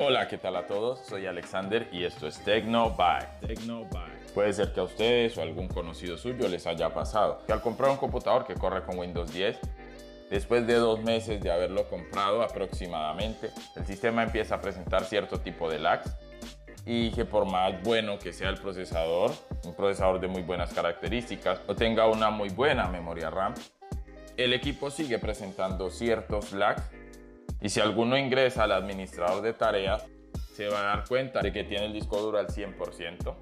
Hola, ¿qué tal a todos? Soy Alexander y esto es TecnoByte. TecnoByte. Puede ser que a ustedes o a algún conocido suyo les haya pasado que al comprar un computador que corre con Windows 10, después de dos meses de haberlo comprado aproximadamente, el sistema empieza a presentar cierto tipo de lags y que por más bueno que sea el procesador, un procesador de muy buenas características o tenga una muy buena memoria RAM, el equipo sigue presentando ciertos lags y si alguno ingresa al administrador de tareas, se va a dar cuenta de que tiene el disco duro al 100%.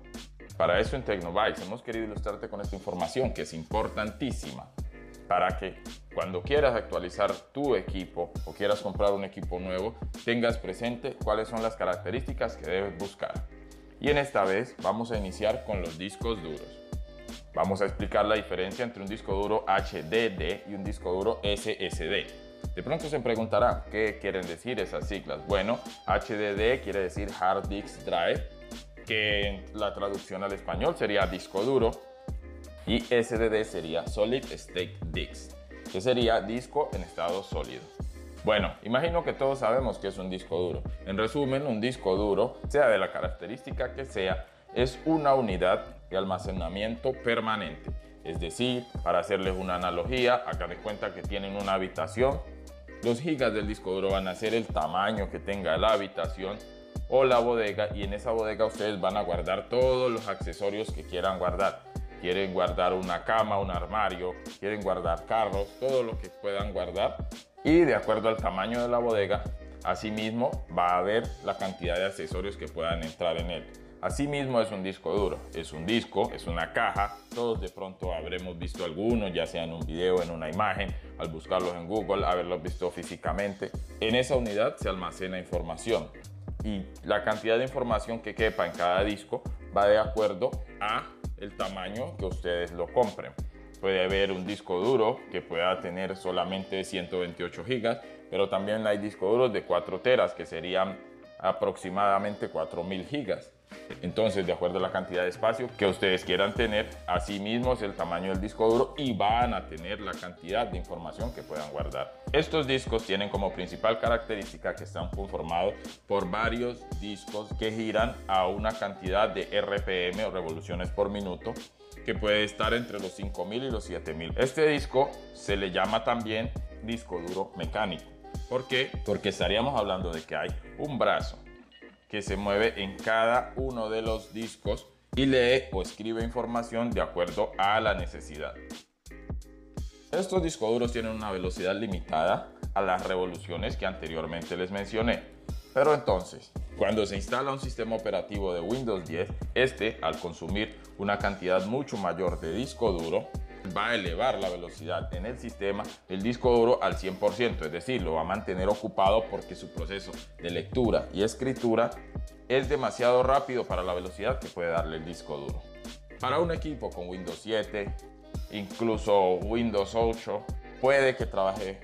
Para eso en Tecnobytes hemos querido ilustrarte con esta información que es importantísima para que cuando quieras actualizar tu equipo o quieras comprar un equipo nuevo, tengas presente cuáles son las características que debes buscar. Y en esta vez vamos a iniciar con los discos duros. Vamos a explicar la diferencia entre un disco duro HDD y un disco duro SSD. De pronto se preguntará qué quieren decir esas siglas. Bueno, HDD quiere decir Hard Disk Drive, que la traducción al español sería disco duro, y SSD sería Solid State Disk, que sería disco en estado sólido. Bueno, imagino que todos sabemos que es un disco duro. En resumen, un disco duro, sea de la característica que sea, es una unidad de almacenamiento permanente. Es decir, para hacerles una analogía, acá de cuenta que tienen una habitación los gigas del disco duro van a ser el tamaño que tenga la habitación o la bodega y en esa bodega ustedes van a guardar todos los accesorios que quieran guardar. Quieren guardar una cama, un armario, quieren guardar carros, todo lo que puedan guardar y de acuerdo al tamaño de la bodega, asimismo va a haber la cantidad de accesorios que puedan entrar en él. Asimismo es un disco duro, es un disco, es una caja, todos de pronto habremos visto algunos, ya sea en un video, en una imagen, al buscarlos en Google, haberlos visto físicamente. En esa unidad se almacena información y la cantidad de información que quepa en cada disco va de acuerdo a el tamaño que ustedes lo compren. Puede haber un disco duro que pueda tener solamente 128 gigas, pero también hay discos duros de 4 teras que serían aproximadamente 4000 gigas. Entonces, de acuerdo a la cantidad de espacio que ustedes quieran tener, así mismo es el tamaño del disco duro y van a tener la cantidad de información que puedan guardar. Estos discos tienen como principal característica que están conformados por varios discos que giran a una cantidad de RPM o revoluciones por minuto que puede estar entre los 5000 y los 7000. Este disco se le llama también disco duro mecánico. ¿Por qué? Porque estaríamos hablando de que hay un brazo que se mueve en cada uno de los discos y lee o escribe información de acuerdo a la necesidad. Estos discos duros tienen una velocidad limitada a las revoluciones que anteriormente les mencioné. Pero entonces, cuando se instala un sistema operativo de Windows 10, este, al consumir una cantidad mucho mayor de disco duro, va a elevar la velocidad en el sistema del disco duro al 100%, es decir, lo va a mantener ocupado porque su proceso de lectura y escritura es demasiado rápido para la velocidad que puede darle el disco duro. Para un equipo con Windows 7, incluso Windows 8, puede que trabaje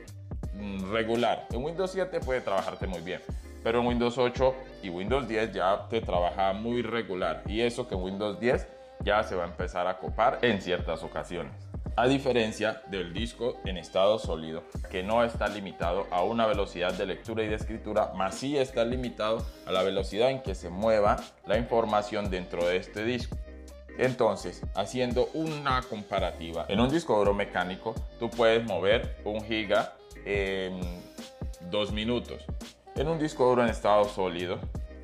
mm, regular. En Windows 7 puede trabajarte muy bien, pero en Windows 8 y Windows 10 ya te trabaja muy regular. Y eso que en Windows 10 ya se va a empezar a copar en ciertas ocasiones a diferencia del disco en estado sólido, que no está limitado a una velocidad de lectura y de escritura, más sí está limitado a la velocidad en que se mueva la información dentro de este disco. Entonces, haciendo una comparativa, en un disco duro mecánico tú puedes mover un giga en dos minutos. En un disco duro en estado sólido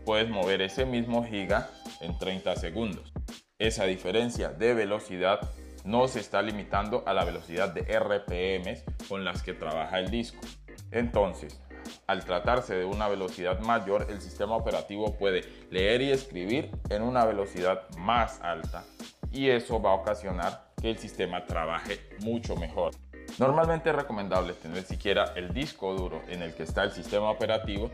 puedes mover ese mismo giga en 30 segundos. Esa diferencia de velocidad no se está limitando a la velocidad de RPMs con las que trabaja el disco. Entonces, al tratarse de una velocidad mayor, el sistema operativo puede leer y escribir en una velocidad más alta y eso va a ocasionar que el sistema trabaje mucho mejor. Normalmente es recomendable tener siquiera el disco duro en el que está el sistema operativo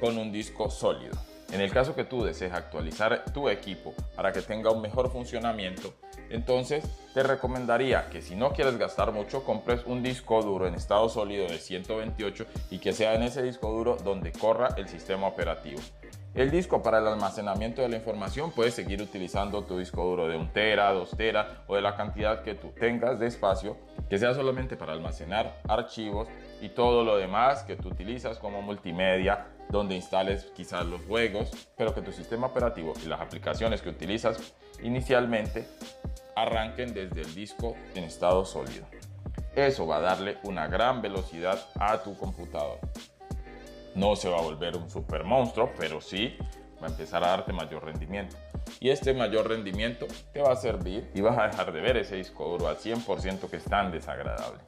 con un disco sólido. En el caso que tú desees actualizar tu equipo para que tenga un mejor funcionamiento, entonces te recomendaría que si no quieres gastar mucho, compres un disco duro en estado sólido de 128 y que sea en ese disco duro donde corra el sistema operativo. El disco para el almacenamiento de la información puedes seguir utilizando tu disco duro de 1 tera, 2 tera o de la cantidad que tú tengas de espacio que sea solamente para almacenar archivos y todo lo demás que tú utilizas como multimedia, donde instales quizás los juegos, pero que tu sistema operativo y las aplicaciones que utilizas inicialmente arranquen desde el disco en estado sólido. Eso va a darle una gran velocidad a tu computador. No se va a volver un super monstruo, pero sí va a empezar a darte mayor rendimiento. Y este mayor rendimiento te va a servir y vas a dejar de ver ese disco duro al 100% que es tan desagradable.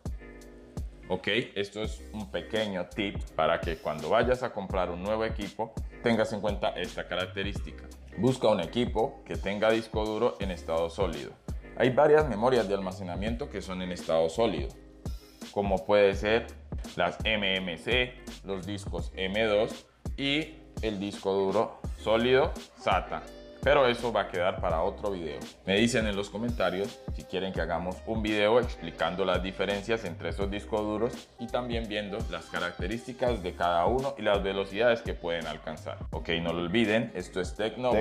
Ok, esto es un pequeño tip para que cuando vayas a comprar un nuevo equipo tengas en cuenta esta característica. Busca un equipo que tenga disco duro en estado sólido. Hay varias memorias de almacenamiento que son en estado sólido, como puede ser las MMC, los discos M2 y el disco duro sólido SATA. Pero eso va a quedar para otro video. Me dicen en los comentarios si quieren que hagamos un video explicando las diferencias entre esos discos duros y también viendo las características de cada uno y las velocidades que pueden alcanzar. Ok, no lo olviden, esto es Tecno,